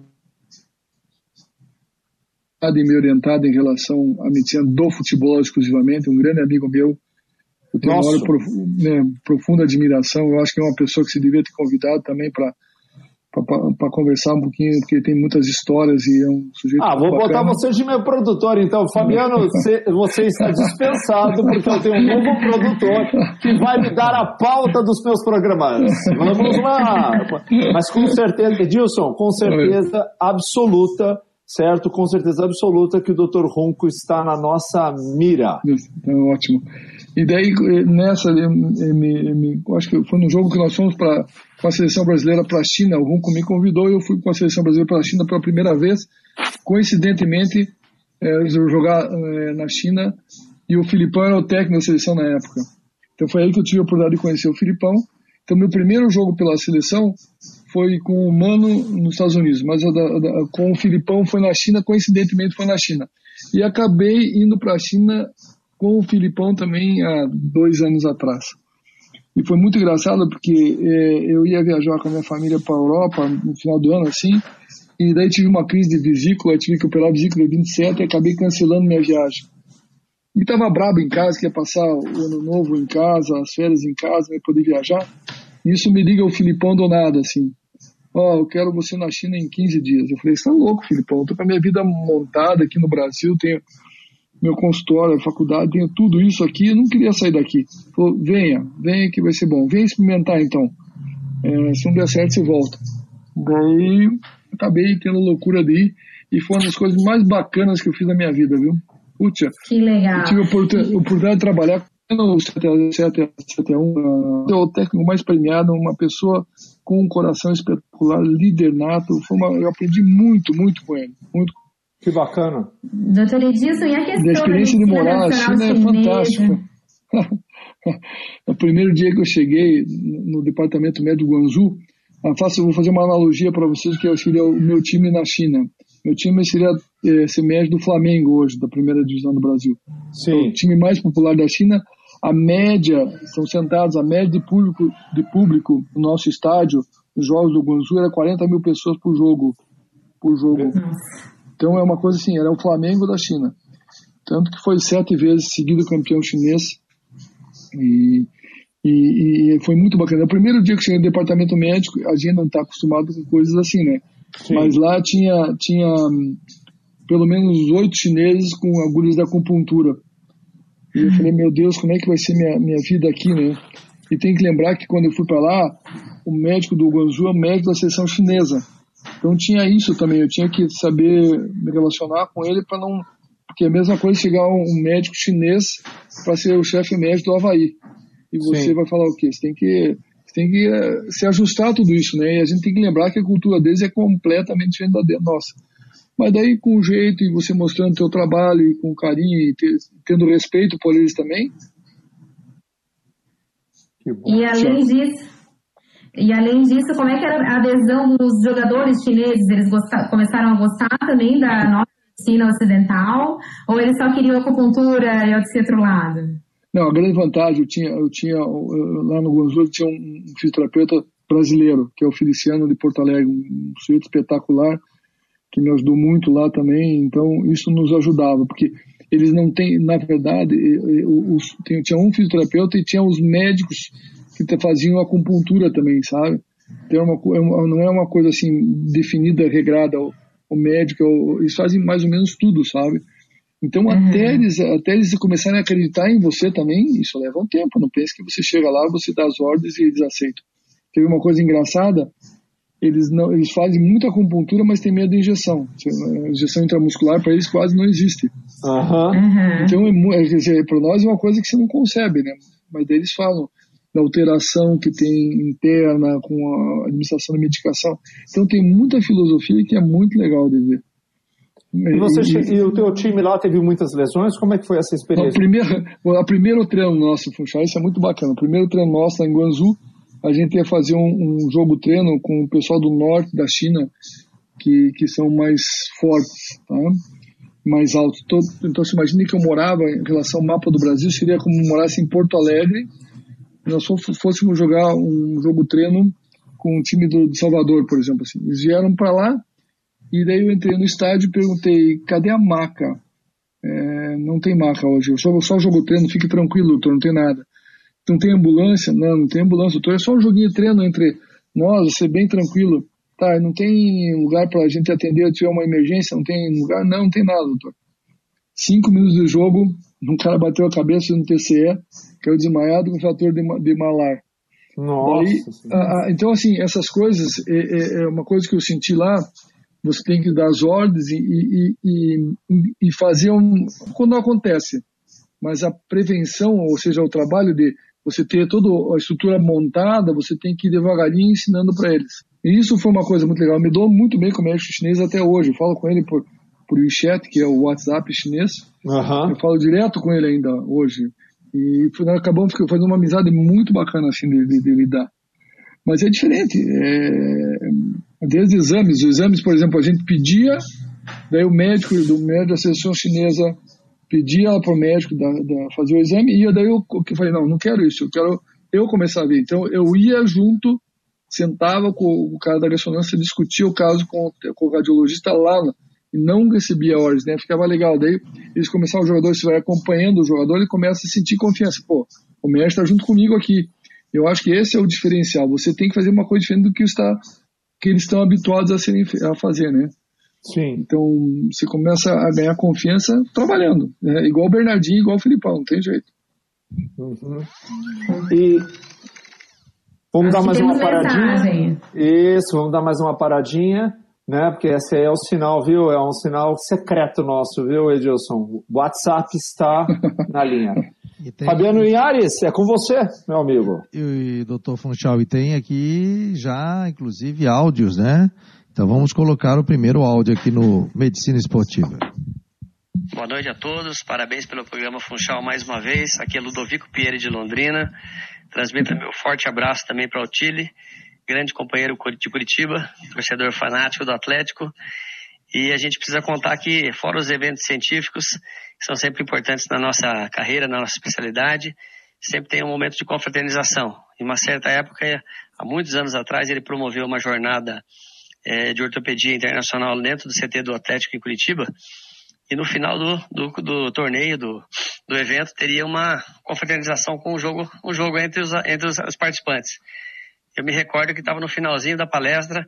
e me orientado em relação à medicina do futebol exclusivamente, um grande amigo meu, eu tenho Nossa. uma prof, né, profunda admiração. Eu acho que é uma pessoa que se devia ter convidado também para para conversar um pouquinho, porque tem muitas histórias e é um sujeito. Ah, vou bacana. botar você de meu produtor, então. Fabiano, você, está dispensado, porque eu tenho um novo produtor que vai me dar a pauta dos meus programas. Vamos lá! Mas com certeza, Edilson, com certeza absoluta, certo? Com certeza absoluta que o Dr. Ronco está na nossa mira. Então, ótimo. E daí, nessa, me, me, acho que foi no jogo que nós fomos para com a seleção brasileira para a China. O Runco me convidou e eu fui com a seleção brasileira para a China pela primeira vez. Coincidentemente, é, jogar é, na China e o Filipão era o técnico da seleção na época. Então foi aí que eu tive a oportunidade de conhecer o Filipão. Então meu primeiro jogo pela seleção foi com o Mano nos Estados Unidos, mas a da, com o Filipão foi na China, coincidentemente foi na China. E acabei indo para a China com o Filipão também há dois anos atrás. E foi muito engraçado porque é, eu ia viajar com a minha família para a Europa no final do ano, assim, e daí tive uma crise de vesícula, tive que operar a vesícula 27 e acabei cancelando minha viagem. E estava brabo em casa, que ia passar o ano novo em casa, as férias em casa, ia poder viajar. E isso me liga o Filipão do nada, assim. Ó, oh, eu quero você na China em 15 dias. Eu falei, você tá louco, Filipão? Eu tô com a minha vida montada aqui no Brasil, tenho meu consultório, faculdade, tenho tudo isso aqui, eu não queria sair daqui. Falou, venha, venha que vai ser bom. Venha experimentar então. É, se não der certo, você volta. Daí acabei tendo loucura de ir e foi uma das coisas mais bacanas que eu fiz na minha vida, viu? Putz, que legal. Eu tive a oportunidade de trabalhar no 771, é o técnico mais premiado, uma pessoa com um coração espetacular, líder nato. Foi uma, eu aprendi muito, muito com ele. Muito. Que bacana. Doutor Edilson, e a questão da experiência de morar na China é fantástica. o primeiro dia que eu cheguei no departamento médico Guangzhou, faço, vou fazer uma analogia para vocês que seria o meu time na China. Meu time seria é, ser médio do Flamengo hoje, da primeira divisão do Brasil. Sim. É o time mais popular da China. A média, são sentados, a média de público, de público no nosso estádio, nos jogos do Guangzhou, era 40 mil pessoas por jogo. Por jogo. Então é uma coisa assim, era o Flamengo da China. Tanto que foi sete vezes seguido campeão chinês. E, e, e, foi muito bacana. O primeiro dia que cheguei no departamento médico, a gente não está acostumado com coisas assim, né? Sim. Mas lá tinha, tinha hum, pelo menos oito chineses com agulhas da acupuntura. E eu falei, meu Deus, como é que vai ser minha, minha vida aqui, né? E tem que lembrar que quando eu fui para lá, o médico do Guangzhou é o médico da seção chinesa. Então tinha isso também, eu tinha que saber me relacionar com ele para não. Porque é a mesma coisa chegar um médico chinês para ser o chefe médico do Havaí. E você Sim. vai falar o quê? Você tem que tem que eh, se ajustar a tudo isso, né? E a gente tem que lembrar que a cultura deles é completamente diferente da nossa. Mas daí com jeito e você mostrando o teu trabalho e com carinho e ter, tendo respeito por eles também. E além disso, e além disso, como é que era a adesão dos jogadores chineses? Eles começaram a gostar também da nossa medicina ocidental? Ou eles só queriam acupuntura e outro lado? Não, a grande vantagem, eu tinha, eu tinha lá no Guangzhou, tinha um, fisioterapeuta brasileiro, que é o Feliciano de Porto Alegre, um sujeito espetacular, que me ajudou muito lá também, então isso nos ajudava, porque eles não têm, na verdade, os, tinha um fisioterapeuta e tinha os médicos que faziam acupuntura também, sabe? Então é, é uma, não é uma coisa assim definida, regrada, o, o médico, eles fazem mais ou menos tudo, sabe? Então, uhum. até, eles, até eles começarem a acreditar em você também, isso leva um tempo. Não pense que você chega lá, você dá as ordens e eles aceitam. Teve uma coisa engraçada, eles, não, eles fazem muita acupuntura, mas tem medo de injeção. A injeção intramuscular para eles quase não existe. Uhum. Então, é, para nós é uma coisa que você não concebe, né? Mas daí eles falam da alteração que tem interna com a administração da medicação. Então, tem muita filosofia que é muito legal de ver. E, você, e, e o teu time lá teve muitas lesões? Como é que foi essa experiência? A primeira, a primeiro treino nosso, Funchal, isso é muito bacana. O primeiro treino nosso lá em Guangzhou, a gente ia fazer um, um jogo treino com o pessoal do norte da China, que, que são mais fortes, tá? mais altos. Então, então, você imagina que eu morava, em relação ao mapa do Brasil, seria como morasse em Porto Alegre, nós fôssemos jogar um jogo treino com um time do, de Salvador, por exemplo. Assim. Eles vieram para lá, e daí eu entrei no estádio e perguntei, cadê a maca? É, não tem maca hoje, eu só, só jogo treino, fique tranquilo, doutor, não tem nada. Não tem ambulância? Não, não tem ambulância, doutor, é só um joguinho de treino entre nós, você bem tranquilo. Tá, não tem lugar para a gente atender se tiver uma emergência? Não tem lugar? Não, não tem nada, doutor. Cinco minutos de jogo, um cara bateu a cabeça no TCE, caiu desmaiado com fator de, de malar. Nossa. Daí, a, a, então, assim, essas coisas, é, é, é uma coisa que eu senti lá, você tem que dar as ordens e, e, e, e fazer um. quando acontece. Mas a prevenção, ou seja, o trabalho de você ter toda a estrutura montada, você tem que ir devagarinho ensinando para eles. E isso foi uma coisa muito legal. Eu me dou muito bem com o médico chinês até hoje. Eu falo com ele por, por WeChat, que é o WhatsApp chinês. Uhum. Eu falo direto com ele ainda hoje. E acabamos fazendo uma amizade muito bacana assim de, de, de lidar. Mas é diferente. É, desde exames, os exames, por exemplo, a gente pedia, daí o médico do médico da seleção chinesa pedia para o médico da, da, fazer o exame, e daí eu, eu falei, não, não quero isso, eu quero eu começar a ver. Então eu ia junto, sentava com o cara da ressonância, discutia o caso com, com o radiologista lá, não recebia ordens, né? Ficava legal. Daí eles começaram, o jogador, se vai acompanhando o jogador, ele começa a sentir confiança. Pô, o médico está junto comigo aqui. Eu acho que esse é o diferencial. Você tem que fazer uma coisa diferente do que, está, que eles estão habituados a, serem, a fazer, né? Sim. Então, você começa a ganhar confiança trabalhando. Né? Igual o Bernardinho, igual o Filipão, não tem jeito. Uhum. E vamos Acho dar mais uma paradinha. Mensagem. Isso, vamos dar mais uma paradinha, né? Porque esse aí é o sinal, viu? É um sinal secreto nosso, viu, Edilson? O WhatsApp está na linha. E tem... Fabiano Inhares, é com você, meu amigo. E, doutor Funchal, e tem aqui já, inclusive, áudios, né? Então vamos colocar o primeiro áudio aqui no Medicina Esportiva. Boa noite a todos, parabéns pelo programa Funchal mais uma vez. Aqui é Ludovico Pierre de Londrina. Transmito meu forte abraço também para o Tile, grande companheiro de Curitiba, torcedor fanático do Atlético. E a gente precisa contar que, fora os eventos científicos, que são sempre importantes na nossa carreira, na nossa especialidade, sempre tem um momento de confraternização. Em uma certa época, há muitos anos atrás, ele promoveu uma jornada é, de ortopedia internacional dentro do CT do Atlético em Curitiba. E no final do, do, do torneio, do, do evento, teria uma confraternização com um jogo, um jogo entre, os, entre os, os participantes. Eu me recordo que estava no finalzinho da palestra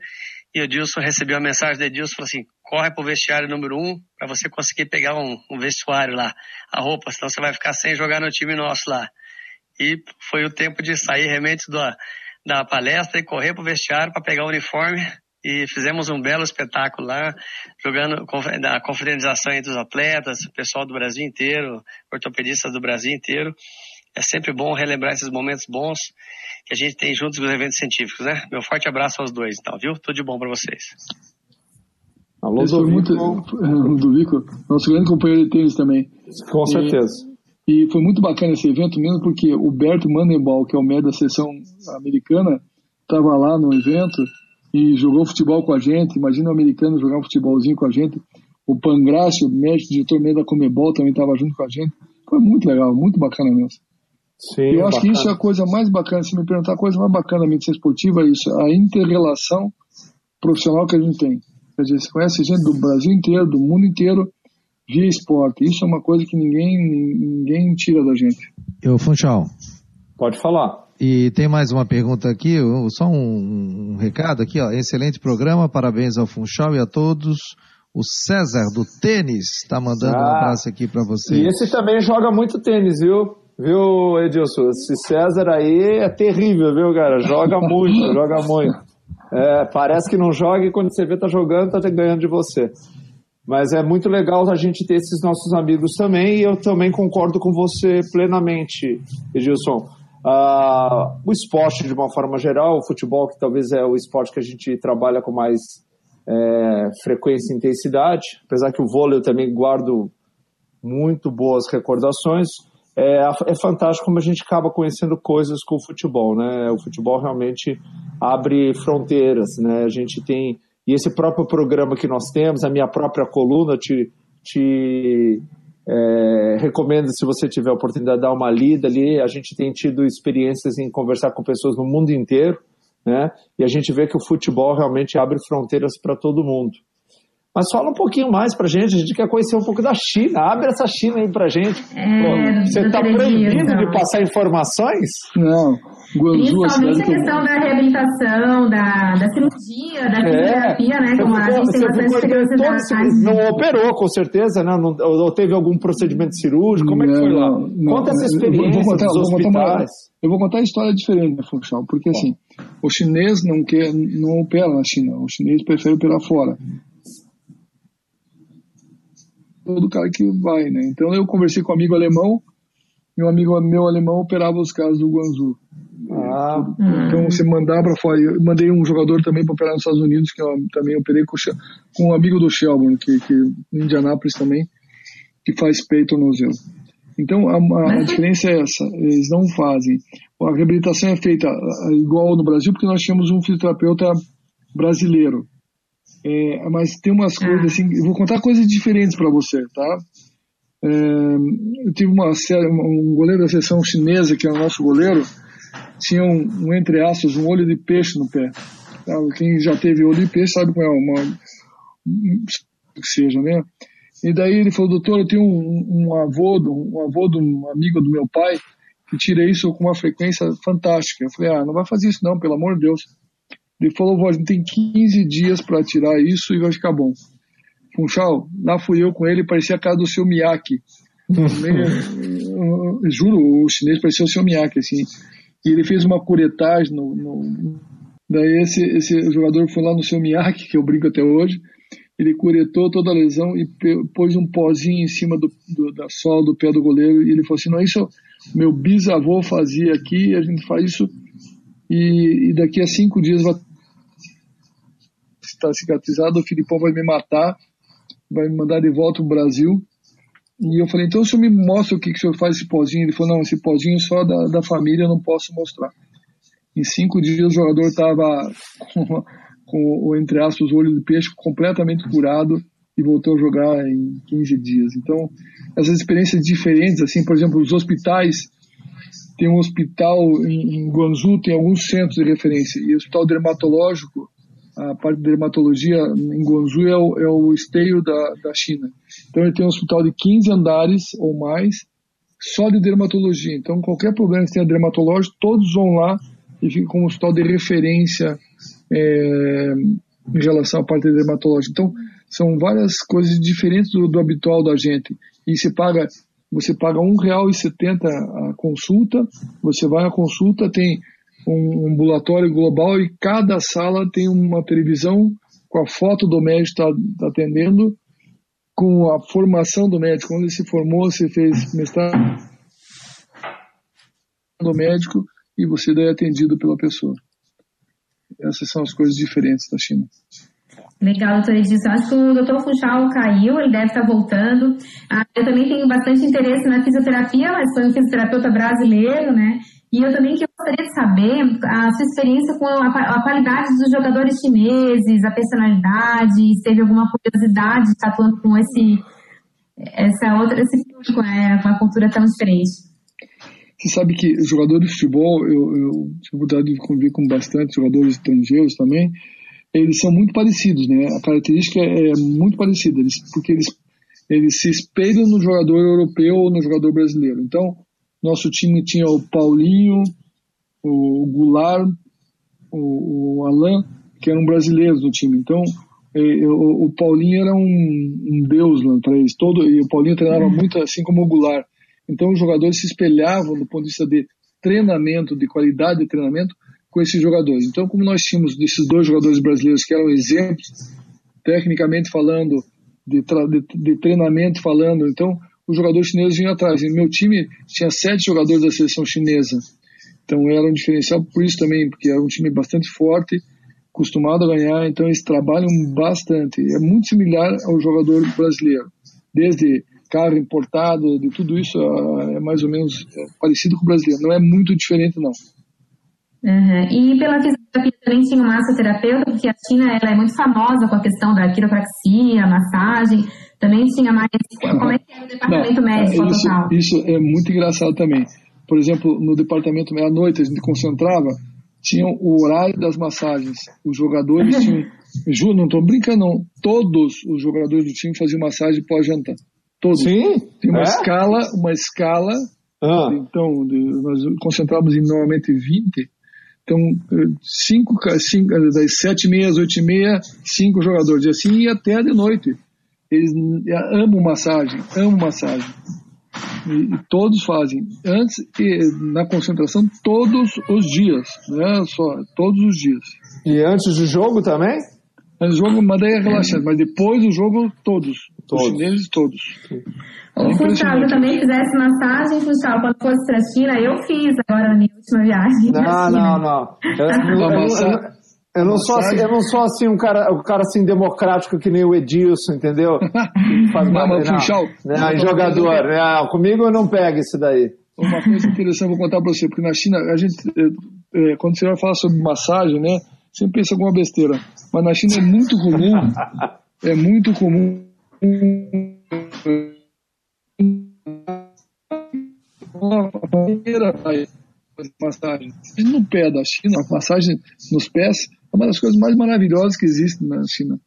e o Dilson recebeu a mensagem do Edilson, falou assim, corre para o vestiário número um para você conseguir pegar um, um vestuário lá, a roupa, senão você vai ficar sem jogar no time nosso lá. E foi o tempo de sair realmente da, da palestra e correr para o vestiário para pegar o uniforme e fizemos um belo espetáculo lá, jogando a confraternização entre os atletas, o pessoal do Brasil inteiro, ortopedistas do Brasil inteiro. É sempre bom relembrar esses momentos bons que a gente tem juntos nos eventos científicos, né? Meu forte abraço aos dois, então, viu? Tudo de bom para vocês. Alô, Esse foi muito, Ludovico, nosso grande companheiro de tênis também. Com certeza. E, e foi muito bacana esse evento mesmo porque o Berto Mandenball, que é o médico da seleção americana, estava lá no evento e jogou futebol com a gente. Imagina o americano jogar um futebolzinho com a gente. O Pangrácio, médico de torneio da Comebol, também estava junto com a gente. Foi muito legal, muito bacana mesmo. Sim, eu acho bacana. que isso é a coisa mais bacana. Se me perguntar a coisa mais bacana da medicina esportiva, é isso, a inter-relação profissional que a gente tem. Quer dizer, você conhece gente do Brasil inteiro, do mundo inteiro, via esporte. Isso é uma coisa que ninguém, ninguém tira da gente. Eu, Funchal. Pode falar. E tem mais uma pergunta aqui, só um, um recado aqui, ó. Excelente programa, parabéns ao Funchal e a todos. O César do tênis está mandando ah, um abraço aqui para você. E esse também joga muito tênis, viu? Viu, Edilson? Esse César aí é terrível, viu, cara? Joga muito, joga muito. É, parece que não joga e quando você vê tá jogando, tá ganhando de você. Mas é muito legal a gente ter esses nossos amigos também e eu também concordo com você plenamente, Edilson. Uh, o esporte, de uma forma geral, o futebol, que talvez é o esporte que a gente trabalha com mais é, frequência e intensidade, apesar que o vôlei eu também guardo muito boas recordações. É, é fantástico como a gente acaba conhecendo coisas com o futebol, né? O futebol realmente abre fronteiras, né? A gente tem e esse próprio programa que nós temos, a minha própria coluna te, te é, recomendo, se você tiver a oportunidade, de dar uma lida ali. A gente tem tido experiências em conversar com pessoas no mundo inteiro, né? E a gente vê que o futebol realmente abre fronteiras para todo mundo. Mas fala um pouquinho mais pra gente, a gente quer conhecer um pouco da China. Abre essa China aí pra gente. É, você está proibido de passar informações? Não. Principalmente a questão da reabilitação, da, da cirurgia, da fisioterapia, é, né? Como a gente tem bastante curiosidade. Não operou, com certeza, né? Não, ou teve algum procedimento cirúrgico? Como é que foi lá? Não, Conta essa experiência eu vou contar, dos hospitais. Vou uma, eu vou contar a história diferente, né, Funchal? Porque, assim, o chinês não, quer, não opera na China. O chinês prefere operar fora todo cara que vai, né? Então eu conversei com um amigo alemão, e um amigo meu alemão operava os casos do Guangzhou. Ah. Então você mandar para fora. Eu mandei um jogador também para operar nos Estados Unidos, que eu também operei com, com um amigo do Shelburne, que, que em Indianápolis também, que faz peito no museu. Então a, a, a, diferença é essa, eles não fazem. a reabilitação é feita é, igual no Brasil, porque nós tínhamos um fisioterapeuta brasileiro. É, mas tem umas ah. coisas assim, eu vou contar coisas diferentes para você, tá? É, eu tive uma um goleiro da seleção chinesa, que é o nosso goleiro, tinha um, um entre aspas, um olho de peixe no pé. Tá? Quem já teve olho de peixe sabe como é uma, que seja, né? E daí ele falou, doutor, eu tenho um, um avô, um avô de um amigo do meu pai, que tira isso com uma frequência fantástica. Eu falei, ah, não vai fazer isso não, pelo amor de Deus. Ele falou, vó, a gente tem 15 dias para tirar isso e vai ficar bom. Funchal, lá fui eu com ele, parecia a cara do seu Miyake. juro, o chinês parecia o seu Miyake, assim. E ele fez uma curetagem no, no... Daí esse, esse jogador foi lá no seu Miyake, que eu brinco até hoje, ele curetou toda a lesão e pôs um pozinho em cima do, do, da sola do pé do goleiro e ele falou assim, não, isso meu bisavô fazia aqui, a gente faz isso e, e daqui a cinco dias vai estar cicatrizado, o Filipão vai me matar, vai me mandar de volta para o Brasil. E eu falei, então o senhor me mostra o que, que o senhor faz esse pozinho? Ele falou, não, esse pozinho só da, da família eu não posso mostrar. Em cinco dias o jogador estava com, com, entre aspas, o olho de peixe completamente curado e voltou a jogar em 15 dias. Então, essas experiências diferentes, assim, por exemplo, os hospitais, tem um hospital em, em Guangzhou, tem alguns centros de referência, e o hospital dermatológico, a parte de dermatologia em Guangzhou é o, é o esteio da, da China. Então, ele tem um hospital de 15 andares ou mais, só de dermatologia. Então, qualquer problema que tenha dermatológico, todos vão lá e fica como um hospital de referência é, em relação à parte dermatológica. Então, são várias coisas diferentes do, do habitual da gente. E você paga, você paga R$ 1,70 a consulta, você vai à consulta, tem um ambulatório global e cada sala tem uma televisão com a foto do médico que está tá atendendo, com a formação do médico, quando ele se formou, você fez mestrado do médico e você daí é atendido pela pessoa. Essas são as coisas diferentes da China. Legal, doutora Edson. Acho que o doutor Funchal caiu, ele deve estar voltando. Ah, eu também tenho bastante interesse na fisioterapia, mas sou um fisioterapeuta brasileiro, né? E eu também gostaria de saber a sua experiência com a, a qualidade dos jogadores chineses, a personalidade, se teve alguma curiosidade de estar atuando com esse, essa outra, esse público, né, com a cultura tão diferente. Você sabe que jogadores de futebol, eu, eu tive vontade de conviver com bastante jogadores estrangeiros também, eles são muito parecidos, né? A característica é muito parecida, eles, porque eles, eles se espelham no jogador europeu ou no jogador brasileiro. Então, nosso time tinha o Paulinho, o Goulart, o, o Alain, que eram brasileiros do time. Então, é, o, o Paulinho era um, um deus né, para eles. Todo, e o Paulinho treinava uhum. muito assim como o Goulart. Então os jogadores se espelhavam do ponto de vista de treinamento, de qualidade de treinamento, com esses jogadores. Então, como nós tínhamos desses dois jogadores brasileiros que eram exemplos, tecnicamente falando, de, de, de treinamento falando, então os jogadores chineses vinham atrás. E meu time tinha sete jogadores da seleção chinesa. Então era um diferencial por isso também, porque era um time bastante forte, acostumado a ganhar, então eles trabalham bastante. É muito similar ao jogador brasileiro. Desde carro importado, de tudo isso é mais ou menos é parecido com o brasileiro. Não é muito diferente, não. Uhum. E pela fisioterapia também tinha uma massoterapeuta, porque a China ela é muito famosa com a questão da quiropraxia, massagem. Também tinha mais. Como é que é o departamento não, médico isso, Isso é muito engraçado também. Por exemplo, no departamento meia-noite, a gente concentrava, tinha o horário das massagens. Os jogadores tinham. Ju, não estou brincando, não. Todos os jogadores do time faziam massagem pós-jantar. Todos. Sim? Tem uma é? escala, uma escala. Ah. Então, nós concentrávamos em normalmente 20. Então, cinco, cinco, das sete e meia às oito e meia, cinco jogadores. E assim ia até de noite. Eles amam massagem, amam massagem. E, e todos fazem. Antes, e, na concentração, todos os dias. Não é só, todos os dias. E antes do jogo também? Antes do jogo, mandei relaxante, mas depois do jogo, todos. Todos. Os chineses, todos. O Funchal, eu também fizesse massagem, Funchal, quando fosse pra China, eu fiz agora na minha última viagem. Não, não, não. Eu, eu, eu, eu, não sou assim, eu não sou assim um cara, um cara assim democrático que nem o Edilson, entendeu? Faz não, mas Funchal. Não, não, jogador. Não, comigo eu não pego isso daí. uma coisa interessante vou contar para você, porque na China, a gente, é, quando você vai falar sobre massagem, né, sempre pensa alguma besteira, mas na China é muito comum, é muito comum massagem no pé da China, a massagem nos pés é uma das coisas mais maravilhosas que existem na China.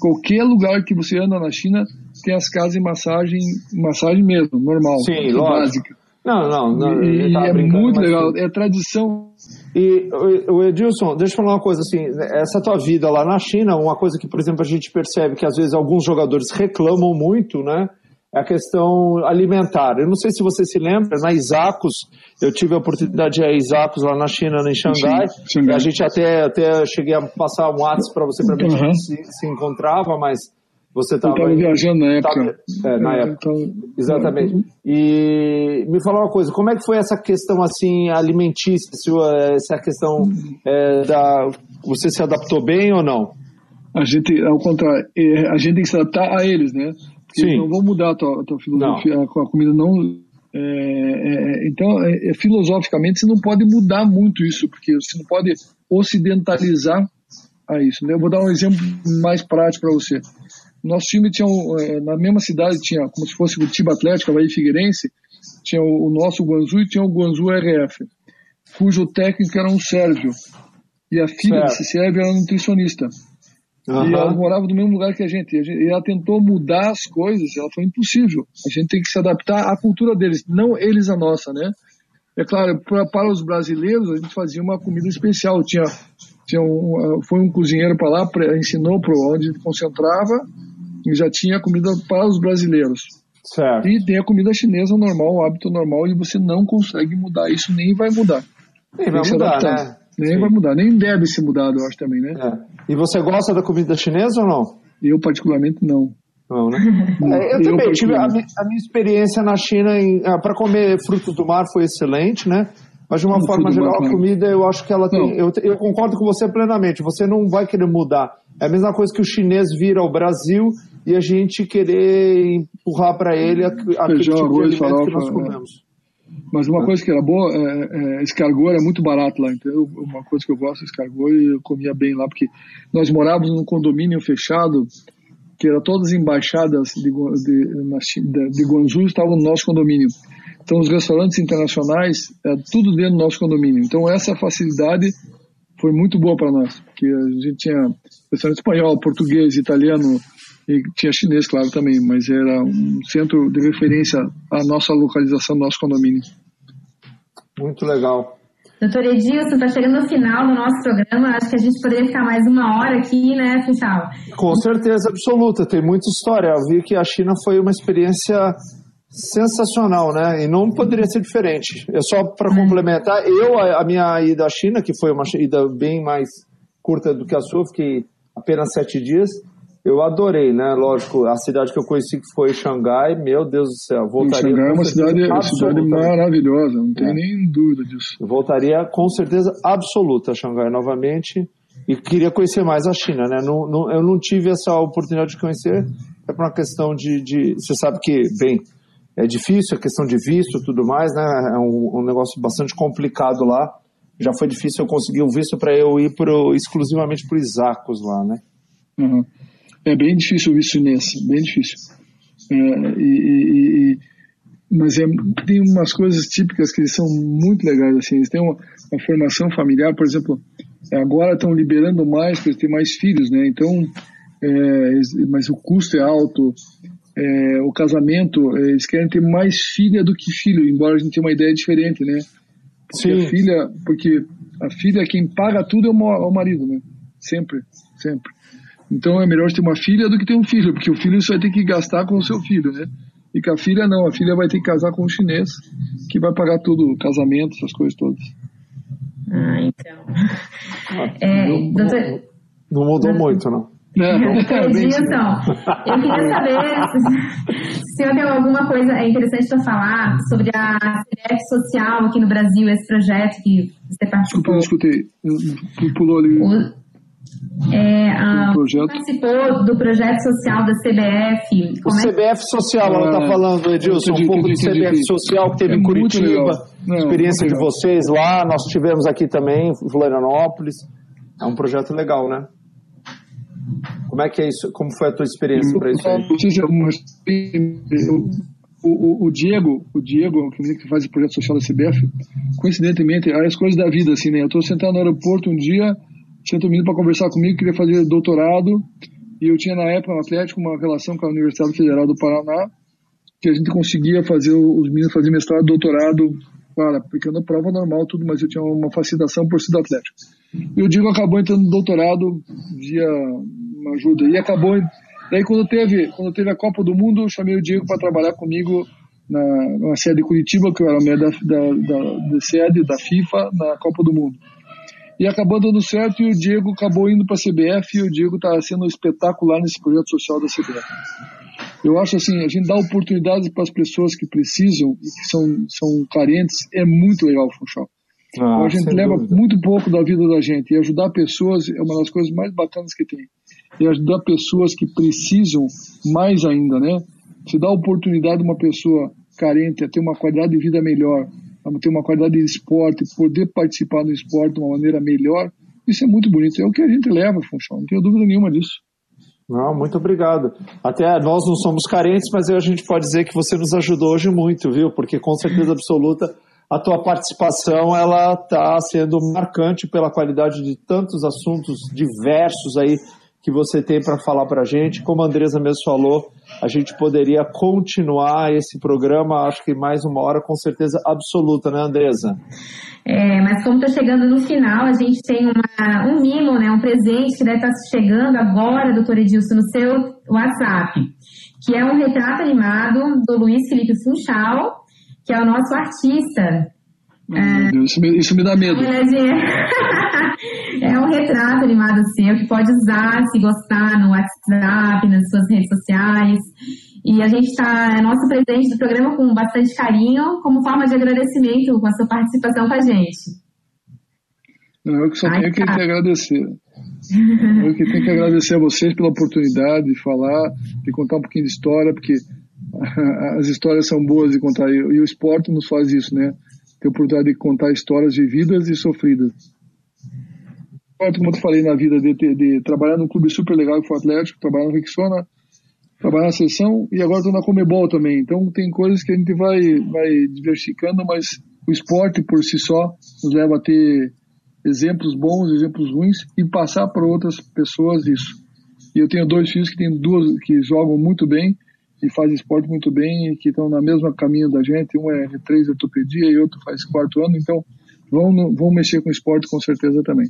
Qualquer lugar que você anda na China tem as casas de massagem, massagem mesmo, normal, Sim, básica. Não, não, não e, é muito legal, é tradição. E o Edilson, deixa eu falar uma coisa assim, essa tua vida lá na China, uma coisa que, por exemplo, a gente percebe que às vezes alguns jogadores reclamam muito, né? É a questão alimentar. Eu não sei se você se lembra, na Isacos, eu tive a oportunidade de ir a Isacos lá na China, em Xangai. Xangai. A gente até, até cheguei a passar um WhatsApp para você para ver uhum. se se encontrava, mas você estava viajando na época. Tava, é, na é, época. Então, Exatamente. E me fala uma coisa, como é que foi essa questão assim alimentícia, essa questão é, da você se adaptou bem ou não? A gente, ao contrário, é, a gente tem que se adaptar a eles, né? Sim. não vão mudar a tua, a tua filosofia, não. a, comida não. É, é, então, é, filosoficamente, você não pode mudar muito isso, porque você não pode ocidentalizar a isso. Né? Eu vou dar um exemplo mais prático para você. Nosso time tinha, é, na mesma cidade, tinha como se fosse o time Atlético, Havaí Figueirense, tinha o, nosso Guanzu e tinha o Guanzu RF, cujo técnico era um sérvio. E a filha certo. desse sérvio era nutricionista. Uhum. E ela morava no mesmo lugar que a gente. E ela tentou mudar as coisas, ela foi impossível. A gente tem que se adaptar à cultura deles, não eles a nossa, né? É claro, pra, para os brasileiros, a gente fazia uma comida especial. Tinha, tinha um, foi um cozinheiro para lá, ensinou para onde concentrava e já tinha comida para os brasileiros. Certo. E tem a comida chinesa normal, o hábito normal, e você não consegue mudar isso, nem vai mudar. Nem vai mudar, né? Nem Sim. vai mudar, nem deve ser mudado, eu acho também, né? É. E você gosta da comida chinesa ou não? Eu, particularmente, não. Não, né? É, eu, eu também tive a, a, minha experiência na China ah, para comer frutos do mar foi excelente, né? Mas de uma no forma geral, a comida eu acho que ela tem. Eu, eu, concordo com você plenamente. Você não vai querer mudar. É a mesma coisa que o chinês vir ao Brasil e a gente querer empurrar para ele aquele Feijão, tipo arroz, de farofa, que nós é. comemos. Mas uma coisa que era boa, é, é, escargot era muito barato lá, então uma coisa que eu gosto é escargot e eu comia bem lá, porque nós morávamos num condomínio fechado, que era todas as embaixadas de, de, de, de Guangzhou estavam no nosso condomínio. Então os restaurantes internacionais, é, tudo dentro do nosso condomínio. Então essa facilidade foi muito boa para nós, porque a gente tinha restaurante espanhol, português, italiano, e tinha chinês, claro, também, mas era um centro de referência à nossa localização, nosso condomínio. Muito legal. Doutor Edilson, está chegando no final do nosso programa. Acho que a gente poderia ficar mais uma hora aqui, né, Funchal? Com certeza absoluta. Tem muita história. Eu vi que a China foi uma experiência sensacional, né? E não poderia ser diferente. É só para hum. complementar, eu, a, a, minha ida à China, que foi uma ida bem mais curta do que a sua, fiquei apenas sete dias. Eu adorei, né? Lógico, a cidade que eu conheci que foi Xangai, meu Deus do céu. Voltaria Xangai é uma cidade, uma cidade maravilhosa, não tem é. nem dúvida disso. Voltaria com certeza absoluta a Xangai novamente e queria conhecer mais a China, né? Não, não, eu não tive essa oportunidade de conhecer, é por uma questão de, de. Você sabe que, bem, é difícil a questão de visto e tudo mais, né? É um, um negócio bastante complicado lá. Já foi difícil eu conseguir o visto para eu ir pro, exclusivamente para os Isacos lá, né? Uhum. É bem difícil o visto chinês, bem difícil. É, e, e, mas é, tem umas coisas típicas que são muito legais, assim, eles têm uma, uma formação familiar, por exemplo, agora estão liberando mais para ter mais filhos, né, então, é, mas o custo é alto, é, o casamento, é, eles querem ter mais filha do que filho, embora a gente tenha uma ideia diferente, né, porque Sim. a filha, porque a filha, quem paga tudo é o marido, né, sempre, sempre. Então é melhor ter uma filha do que ter um filho, porque o filho você vai ter que gastar com o seu filho, né? E com a filha não, a filha vai ter que casar com um chinês que vai pagar tudo, casamento, essas coisas todas. Ah, então. É, não, doutor... não, mudou muito, não. É, Edilson, eu queria saber se, se tem alguma coisa interessante para falar sobre a CBF Social aqui no Brasil, esse projeto que você participou. Desculpa, eu escutei. Pulou ali. O É, a, um projeto. participou do projeto social da CBF. O é? CBF Social, ela está falando, Edilson, um pouco do CBF Social que teve é em Curitiba, Não, experiência de vocês lá, nós tivemos aqui também, Florianópolis. É um projeto legal, né? Como é que é isso? Como foi a tua experiência para isso aí? O, o, Diego, o Diego, que faz o projeto social da CBF, coincidentemente, as coisas da vida, assim, né? Eu estou sentado no aeroporto um dia, um menino para conversar comigo, queria fazer doutorado, e eu tinha na época no Atlético uma relação com a Universidade Federal do Paraná, que a gente conseguia fazer os meninos fazer mestrado, doutorado, claro, eu na prova normal tudo, mas eu tinha uma facilitação por ser do Atlético. E o Diego acabou entrando no doutorado via uma ajuda e acabou Daí quando teve, quando teve a Copa do Mundo, eu chamei o Diego para trabalhar comigo na, na sede de Curitiba, que eu era meio da, da, da, da sede da FIFA na Copa do Mundo. E acabou dando certo e o Diego acabou indo para a CBF e o Diego está sendo espetacular nesse projeto social da CBF. Eu acho assim, a gente dá oportunidades para as pessoas que precisam e que são, são carentes, é muito legal o Funchal. Ah, a gente leva dúvida. muito pouco da vida da gente e ajudar pessoas é uma das coisas mais bacanas que tem e ajudar pessoas que precisam mais ainda, né? Se dá a oportunidade de uma pessoa carente a ter uma qualidade de vida melhor, a ter uma qualidade de esporte, poder participar do esporte de uma maneira melhor, isso é muito bonito. É o que a gente leva, Funchal, não tenho dúvida nenhuma disso. Não, muito obrigado. Até nós não somos carentes, mas a gente pode dizer que você nos ajudou hoje muito, viu? Porque com certeza absoluta a tua participação ela está sendo marcante pela qualidade de tantos assuntos diversos aí que você tem para falar para a gente. Como a Andresa mesmo falou, a gente poderia continuar esse programa, acho que mais uma hora, com certeza absoluta, né, Andresa? É, mas como está chegando no final, a gente tem uma, um mimo, né, um presente que deve estar tá chegando agora, doutor Edilson, no seu WhatsApp, que é um retrato animado do Luiz Felipe Funchal, que é o nosso artista. É, isso, me, isso me dá medo. É um retrato animado seu que pode usar, se gostar, no WhatsApp, nas suas redes sociais. E a gente está, é nosso presente do programa com bastante carinho, como forma de agradecimento com a sua participação com a gente. Eu que só Ai, tenho tá. que agradecer. Eu que tenho que agradecer a vocês pela oportunidade de falar, de contar um pouquinho de história, porque as histórias são boas de contar e o esporte nos faz isso, né? Ter a oportunidade de contar histórias vividas e sofridas como eu falei na vida, de, de, de, trabalhar num clube super legal que foi o Atlético, trabalhar no Rixona, trabalhar na sessão e agora estou na Comebol também. Então tem coisas que a gente vai, vai diversificando, mas o esporte por si só nos leva a ter exemplos bons, exemplos ruins e passar para outras pessoas isso. E eu tenho dois filhos que têm duas que jogam muito bem e fazem esporte muito bem e que estão na mesma caminho da gente. Um é R3 ortopedia e outro faz quarto ano, então vão, vão mexer com esporte com certeza também.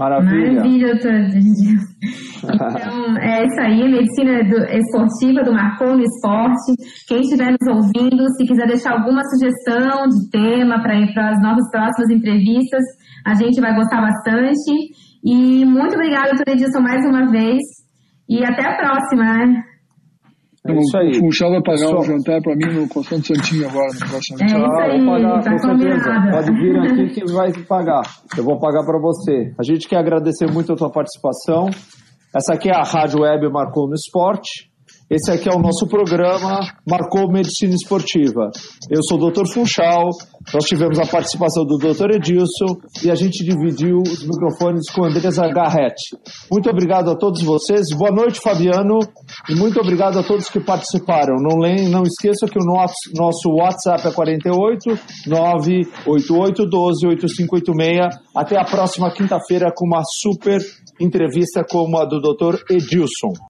Maravilha. Maravilha, doutor Então, é isso aí, medicina do, esportiva do Marcou no Esporte. Quem estiver nos ouvindo, se quiser deixar alguma sugestão de tema para ir para as nossas próximas entrevistas, a gente vai gostar bastante. E muito obrigada, doutor Edilson, mais uma vez. E até a próxima, né? É isso aí. O Funchal vai pagar Só. um jantar para mim no Constante Santinho agora, no próximo É aí, vou pagar, tá com certeza. Pode vir aqui que vai pagar. Eu vou pagar para você. A gente quer agradecer muito a tua participação. Essa aqui é a Rádio Web Marcou no Esporte. Esse aqui é o nosso programa Marcou Medicina Esportiva. Eu sou o Dr. Funchal, nós tivemos a participação do Dr. Edilson e a gente dividiu os microfones com a Andresa Garretti. Muito obrigado a todos vocês, boa noite Fabiano e muito obrigado a todos que participaram. Não, não esqueça que o nosso, nosso WhatsApp é 48 988 12 8586. Até a próxima quinta-feira com uma super entrevista como a do Dr. Edilson.